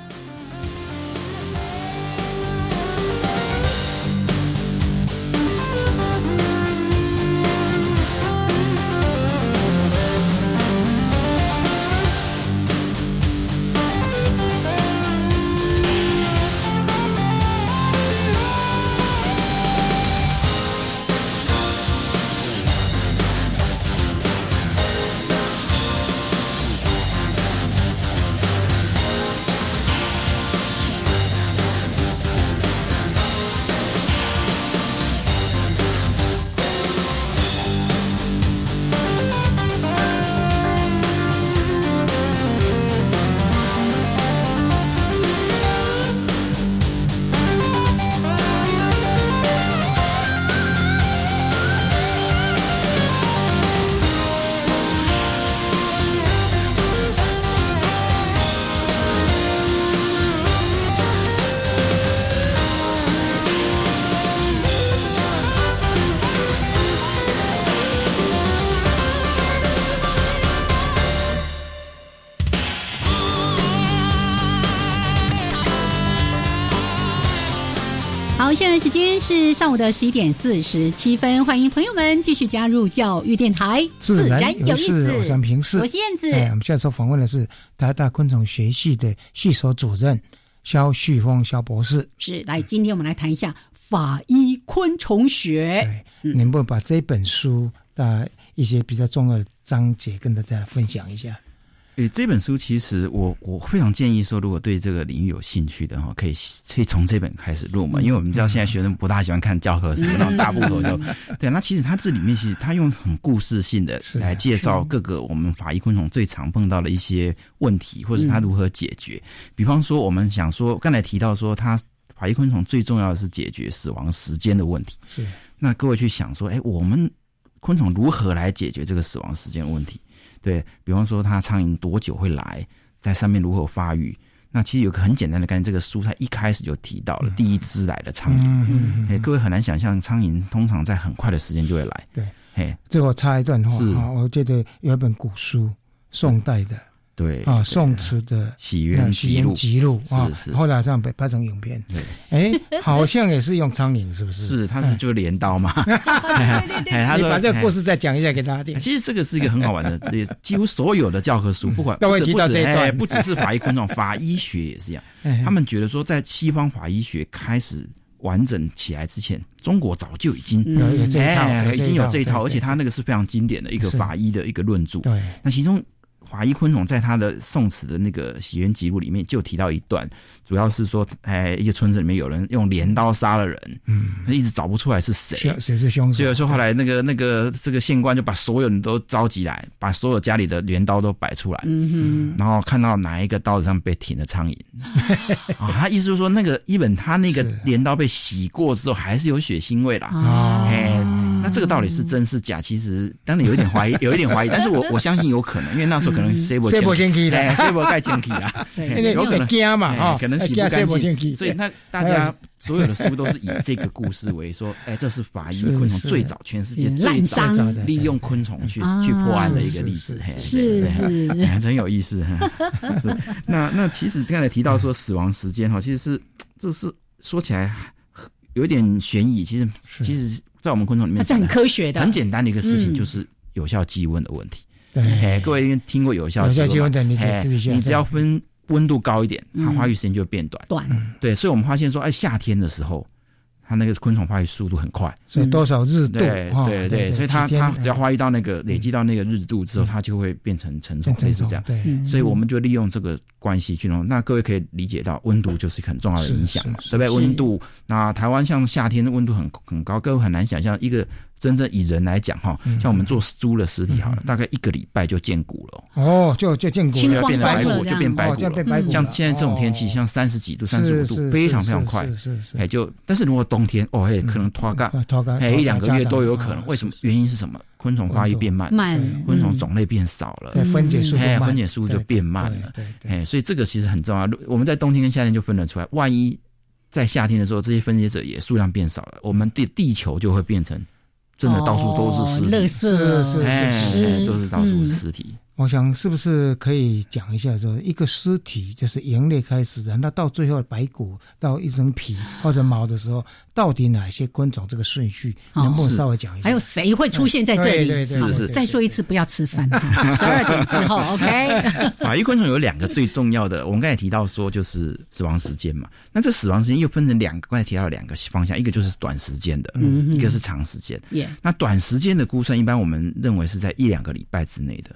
是上午的十一点四十七分，欢迎朋友们继续加入教育电台，自然有意思。我是平视，我是燕子。我们现在所访问的是台大昆虫学系的系所主任肖旭峰肖博士。是，来，今天我们来谈一下法医昆虫学。对，能不能把这本书的一些比较重要的章节跟大家分享一下？诶，这本书其实我我非常建议说，如果对这个领域有兴趣的哈，可以可以从这本开始入门，因为我们知道现在学生不大喜欢看教科书那种大部头就对。那其实它这里面其实它用很故事性的来介绍各个我们法医昆虫最常碰到的一些问题，或者是它如何解决。比方说，我们想说刚才提到说，它法医昆虫最重要的是解决死亡时间的问题。是。那各位去想说，哎，我们昆虫如何来解决这个死亡时间的问题？对比方说，它苍蝇多久会来，在上面如何发育？那其实有个很简单的概念，这个蔬菜一开始就提到了第一只来的苍蝇。哎，各位很难想象，苍蝇通常在很快的时间就会来。对，嘿，这我插一段话啊，我觉得有一本古书，宋代的。对啊，宋词的喜悦喜悦记录啊，后来这样被拍成影片。对，哎，好像也是用苍蝇，是不是？是，它是就镰刀嘛。对 对对，他说把这个故事再讲一下给大家听。其实这个是一个很好玩的，几乎所有的教科书，不管都会提到这一段，不只是法医昆虫，法医学也是一样。他们觉得说，在西方法医学开始完整起来之前，中国早就已经有这一套，已经有这一套，而且他那个是非常经典的一个法医的一个论著。对，那其中。法医昆虫在他的宋词的那个《喜源记录》里面就提到一段，主要是说，哎，一个村子里面有人用镰刀杀了人，嗯，他一直找不出来是谁，谁是凶手。所以说后来那个那个这个县官就把所有人都召集来，把所有家里的镰刀都摆出来，嗯哼，然后看到哪一个刀子上被停了苍蝇，啊，他意思就是说那个一本他那个镰刀被洗过之后还是有血腥味啦，哎，那这个到底是真是假？其实当然有一点怀疑，有一点怀疑，但是我我相信有可能，因为那时候可能。谁不先去的？谁不盖前去啊？有可能惊嘛？啊，可能洗不干净。所以那大家所有的书都是以这个故事为说，哎，这是法医昆虫最早全世界最早利用昆虫去去破案的一个例子。是是，真有意思。是那那其实刚才提到说死亡时间哈，其实是这是说起来有点悬疑，其实其实，在我们昆虫里面，它是很科学的，很简单的一个事情，就是有效积温的问题。对，各位听过有效积温的，你你只要分温度高一点，它发育时间就会变短。短，对，所以我们发现说，哎，夏天的时候。它那个昆虫发育速度很快，所以多少日度？对对对，所以它它只要发育到那个累积到那个日度之后，它就会变成成虫，类似这样。对，所以我们就利用这个关系去弄。那各位可以理解到，温度就是很重要的影响嘛，对不对？温度，那台湾像夏天的温度很很高，各位很难想象一个。真正以人来讲，哈，像我们做猪的尸体好了，大概一个礼拜就见骨了。哦，就就见骨，就要变成白骨，就变白骨了。像现在这种天气，像三十几度、三十五度，非常非常快。是是。哎，就但是如果冬天，哦，哎，可能脱干，脱干，哎，一两个月都有可能。为什么？原因是什么？昆虫发育变慢，慢，昆虫种类变少了，分解速度慢，分解速度就变慢了。哎，所以这个其实很重要。我们在冬天跟夏天就分得出来。万一在夏天的时候，这些分解者也数量变少了，我们地地球就会变成。真的到处都是尸体，是是是，都是到处尸体。我想是不是可以讲一下，说一个尸体就是猿类开始的，那到最后白骨到一层皮或者毛的时候，到底哪些昆虫这个顺序能不能稍微讲一下？还有谁会出现在这里？对对是。再说一次，不要吃饭，十二点之后，OK。法医昆虫有两个最重要的，我们刚才提到说就是死亡时间嘛。那这死亡时间又分成两个，刚才提到了两个方向，一个就是短时间的，一个是长时间。那短时间的估算，一般我们认为是在一两个礼拜之内的。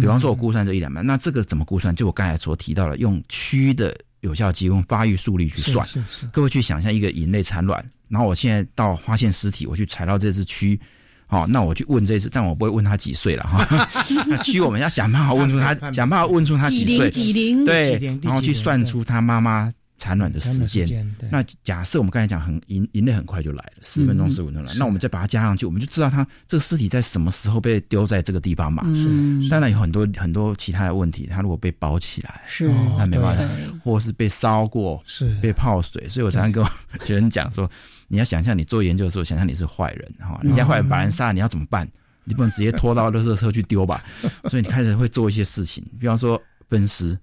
比方说，我估算这一两万，那这个怎么估算？就我刚才所提到的，用蛆的有效期用发育速率去算。是是。各位去想象一个蚁类产卵，然后我现在到发现尸体，我去踩到这只蛆，好，那我去问这只，但我不会问他几岁了哈。那蛆我们要想办法问出他，想办法问出他几岁，几零对，然后去算出他妈妈。产卵的时间，那假设我们刚才讲很银银类很快就来了，十分钟十五分钟来，那我们再把它加上去，我们就知道它这个尸体在什么时候被丢在这个地方嘛。是，当然有很多很多其他的问题，它如果被包起来，是，那没办法，或是被烧过，是，被泡水，所以我常常跟学生讲说，你要想象你做研究的时候，想象你是坏人哈，人家坏人把人杀，你要怎么办？你不能直接拖到垃圾车去丢吧？所以你开始会做一些事情，比方说分尸、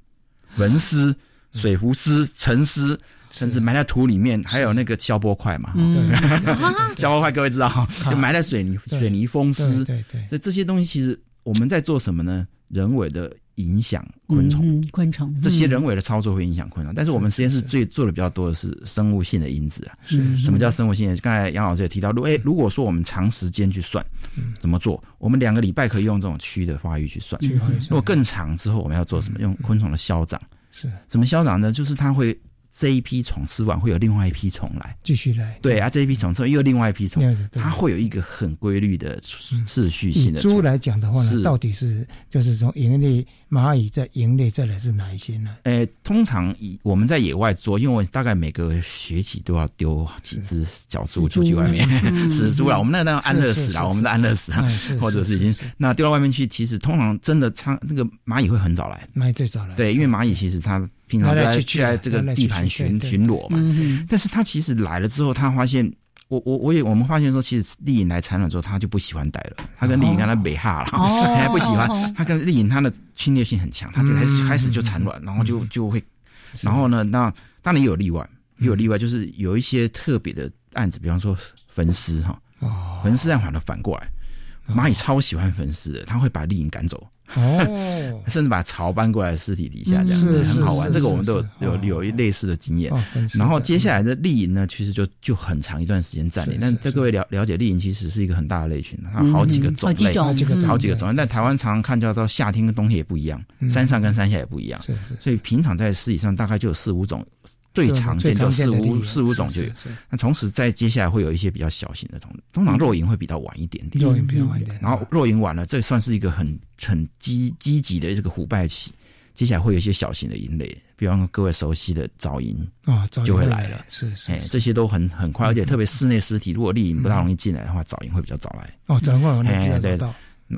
焚尸、水浮尸、沉丝。甚至埋在土里面，还有那个消波块嘛，消波块各位知道，就埋在水泥水泥封尸。对对，所以这些东西其实我们在做什么呢？人为的影响昆虫，昆虫这些人为的操作会影响昆虫，但是我们实验室最做的比较多的是生物性的因子啊。是，什么叫生物性？刚才杨老师也提到，如哎，如果说我们长时间去算，怎么做？我们两个礼拜可以用这种蛆的发育去算。如果更长之后，我们要做什么？用昆虫的消长。怎，么消长呢？就是它会。这一批虫吃完，会有另外一批虫来，继续来。对啊，这一批虫吃完又有另外一批虫，它会有一个很规律的次序性的。猪来讲的话呢，到底是就是从蝇类、蚂蚁在蝇类再来是哪一些呢？诶，通常以我们在野外做，因为我大概每个学期都要丢几只小猪出去外面，死猪 了。我们那那安乐死了，我们的安乐死啊，或者是已经那丢到外面去。其实通常真的，仓那个蚂蚁会很早来，蚂蚁最早来。对，因为蚂蚁其实它。平常在去在这个地盘巡巡逻嘛，但是他其实来了之后，他发现我我我也我们发现说，其实丽颖来产卵之后，他就不喜欢待了。他跟丽颖跟他没哈了，还不喜欢。他跟丽颖他的侵略性很强，他就开始开始就产卵，然后就就会，然后呢，那当然也有例外，也有例外，就是有一些特别的案子，比方说焚尸哈，焚尸案反而反过来，蚂蚁超喜欢焚尸的，他会把丽颖赶走。哦，甚至把巢搬过来尸体底下，这样子很好玩。这个我们都有有有一类似的经验。然后接下来的丽蝇呢，其实就就很长一段时间占领。但在各位了了解，丽蝇其实是一个很大的类群，它好几个种类，好几个好几个种。但台湾常常看到到夏天跟冬天也不一样，山上跟山下也不一样。所以平常在尸体上大概就有四五种。最常见就四五四五种就有，那同时在接下来会有一些比较小型的虫，通常肉蝇会比较晚一点点，肉蝇比较晚一点。然后肉蝇晚了，这算是一个很很积积极的这个腐败期。接下来会有一些小型的蝇类，比方说各位熟悉的藻蝇啊，就会来了。是是，哎，这些都很很快，而且特别室内尸体，如果丽蝇不大容易进来的话，藻蝇会比较早来。哦，早会哎对。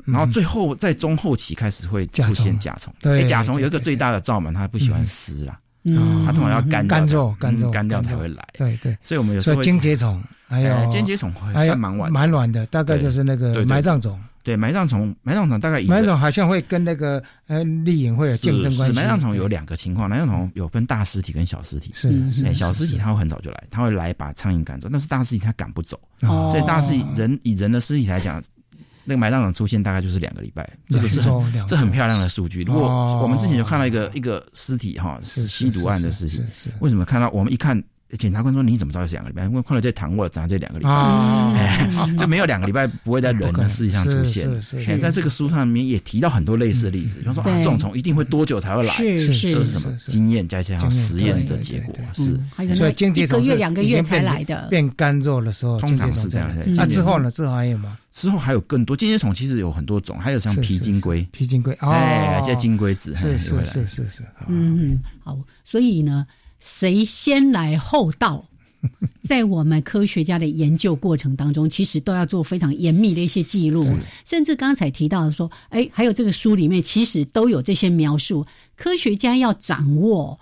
然后最后在中后期开始会出现甲虫。对，甲虫有一个最大的罩门，它不喜欢湿啦。嗯，它通常要干干燥干燥干掉才会来。对对，所以我们有时候金节虫还有金节虫还算蛮晚蛮晚的，大概就是那个埋葬虫。对埋葬虫，埋葬虫大概埋葬虫好像会跟那个呃丽影会有竞争关系。埋葬虫有两个情况，埋葬虫有分大尸体跟小尸体。是是，小尸体它会很早就来，它会来把苍蝇赶走，但是大尸体它赶不走，所以大尸体人以人的尸体来讲。那个埋葬场出现大概就是两个礼拜，这个是很这很漂亮的数据。如果我们之前就看到一个一个尸体哈，是吸毒案的事情，为什么看到我们一看？检察官说：“你怎么知道是两个礼拜？因为后来在谈过了，讲这两个礼拜，就没有两个礼拜不会在人的尸体上出现。在这个书上面也提到很多类似的例子，比方说啊，这种虫一定会多久才会来？是是是什么经验加上实验的结果是。所以经济一个月两个月才来的，变干肉的时候，通常是这样。那之后呢？之后还有吗？之后还有更多。金节虫其实有很多种，还有像皮金龟、皮金龟，哎，叫金龟子，是是是是是。嗯，好。所以呢，谁先来后到？在我们科学家的研究过程当中，其实都要做非常严密的一些记录，甚至刚才提到的说，哎，还有这个书里面其实都有这些描述。科学家要掌握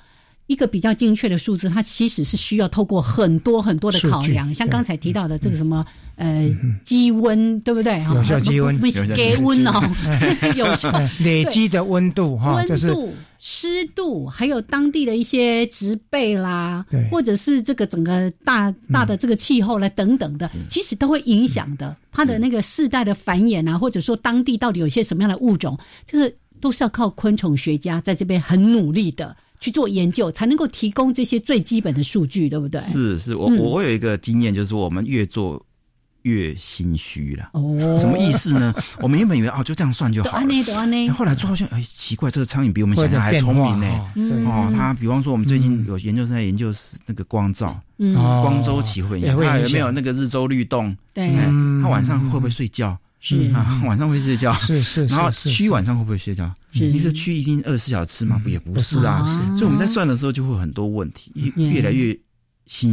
一个比较精确的数字，它其实是需要透过很多很多的考量，像刚才提到的这个什么。呃，积温对不对？有效积温，不是给温哦，是有效。累积的温度哈，温度、湿度，还有当地的一些植被啦，或者是这个整个大大的这个气候啦等等的，其实都会影响的。它的那个世代的繁衍啊，或者说当地到底有些什么样的物种，这个都是要靠昆虫学家在这边很努力的去做研究，才能够提供这些最基本的数据，对不对？是是，我我有一个经验，就是我们越做。越心虚了，哦，什么意思呢？我们原本以为哦，就这样算就好了。后来做好像哎，奇怪，这个苍蝇比我们想象还聪明呢。哦，它比方说，我们最近有研究生在研究那个光照，光周期会影响，它有没有那个日周律动？对，它晚上会不会睡觉？是啊，晚上会睡觉。是是。然后蛆晚上会不会睡觉？你说蛆一定二十四小时吃吗？不也不是啊。所以我们在算的时候就会很多问题，越越来越。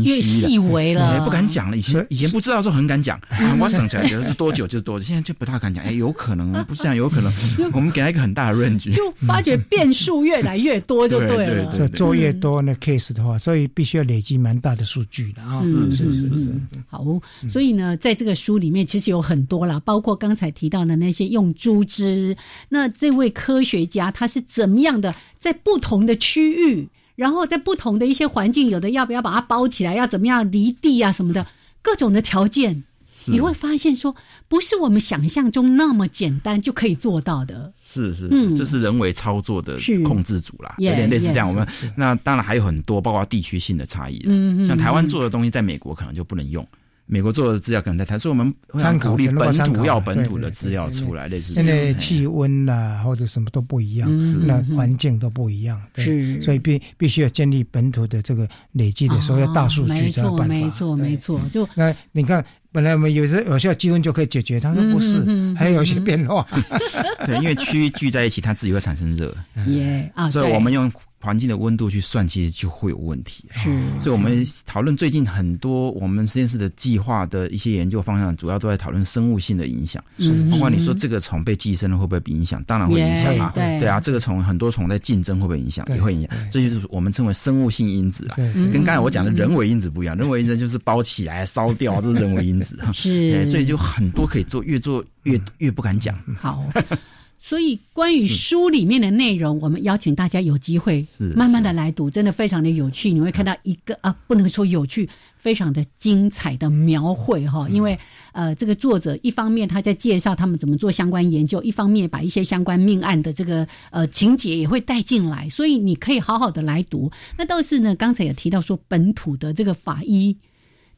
越细微了，不敢讲了。以前以前不知道时候很敢讲，我省起来觉得是多久就是多久，现在就不太敢讲。哎，有可能不是这样，有可能 我们给他一个很大的认知，就发觉变数越来越多 就对了。所以做越多那 case 的话，所以必须要累积蛮大的数据的啊。是是是是。好，所以呢，在这个书里面其实有很多啦，包括刚才提到的那些用猪只。那这位科学家他是怎么样的，在不同的区域？然后在不同的一些环境，有的要不要把它包起来，要怎么样离地啊什么的，各种的条件，你会发现说，不是我们想象中那么简单就可以做到的。是是是，这是人为操作的控制组啦，有点类似这样。我们那当然还有很多，包括地区性的差异。嗯嗯，像台湾做的东西，在美国可能就不能用。美国做的资料可能在谈，所以我们参考本土要本土的资料出来，类似现在气温啦或者什么都不一样，那环境都不一样，是，所以必必须要建立本土的这个累积的所有大数据才有办法。没错，没错，没错。就那你看，本来我们有时有效积温就可以解决，他说不是，还有一些变化。对，因为区域聚在一起，它自己会产生热。耶啊，所以我们用。环境的温度去算，其实就会有问题。是，所以我们讨论最近很多我们实验室的计划的一些研究方向，主要都在讨论生物性的影响。是，包括你说这个虫被寄生了会不会影响？当然会影响啊。对啊，这个虫很多虫在竞争会不会影响？也会影响。这就是我们称为生物性因子啊，跟刚才我讲的人为因子不一样。人为因子就是包起来烧掉，这是人为因子。是，所以就很多可以做，越做越越不敢讲。好。所以，关于书里面的内容，我们邀请大家有机会慢慢的来读，真的非常的有趣。你会看到一个啊，不能说有趣，非常的精彩的描绘哈。因为呃，这个作者一方面他在介绍他们怎么做相关研究，一方面把一些相关命案的这个呃情节也会带进来，所以你可以好好的来读。那倒是呢，刚才也提到说本土的这个法医，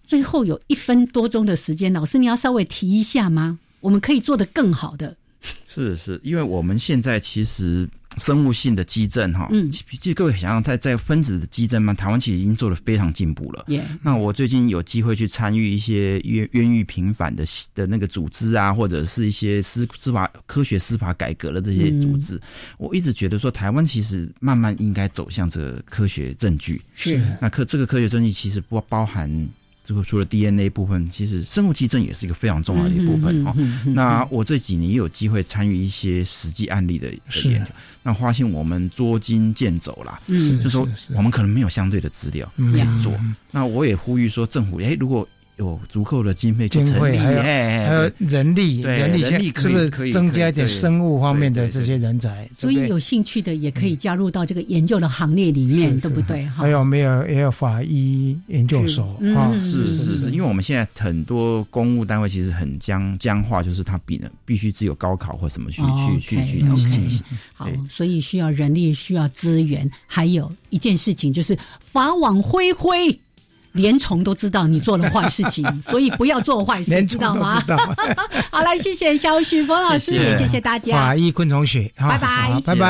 最后有一分多钟的时间，老师你要稍微提一下吗？我们可以做得更好的。是是，因为我们现在其实生物性的基证哈，嗯，其实各位想想，在在分子的基证嘛，台湾其实已经做的非常进步了。那我最近有机会去参与一些冤冤狱平反的的那个组织啊，或者是一些司司法科学司法改革的这些组织，我一直觉得说，台湾其实慢慢应该走向这个科学证据。是，那科这个科学证据其实不包含。这个除了 DNA 部分，其实生物基证也是一个非常重要的一部分哈。那我这几年也有机会参与一些实际案例的研究，那发现我们捉襟见肘啦，嗯，就说我们可能没有相对的资料可以做。那我也呼吁说，政府哎，如果有足够的经费，经费还有还有人力，人力人力是不是可以增加一点生物方面的这些人才？所以有兴趣的也可以加入到这个研究的行列里面，对不对？还有没有也有法医研究所啊？是是是，因为我们现在很多公务单位其实很僵僵化，就是他必能必须只有高考或什么去去去去进行。好，所以需要人力，需要资源，还有一件事情就是法网恢恢。连虫都知道你做了坏事情，所以不要做坏事，知道吗？好了，谢谢肖旭峰老师，谢谢大家。法医昆虫学，拜拜，拜拜。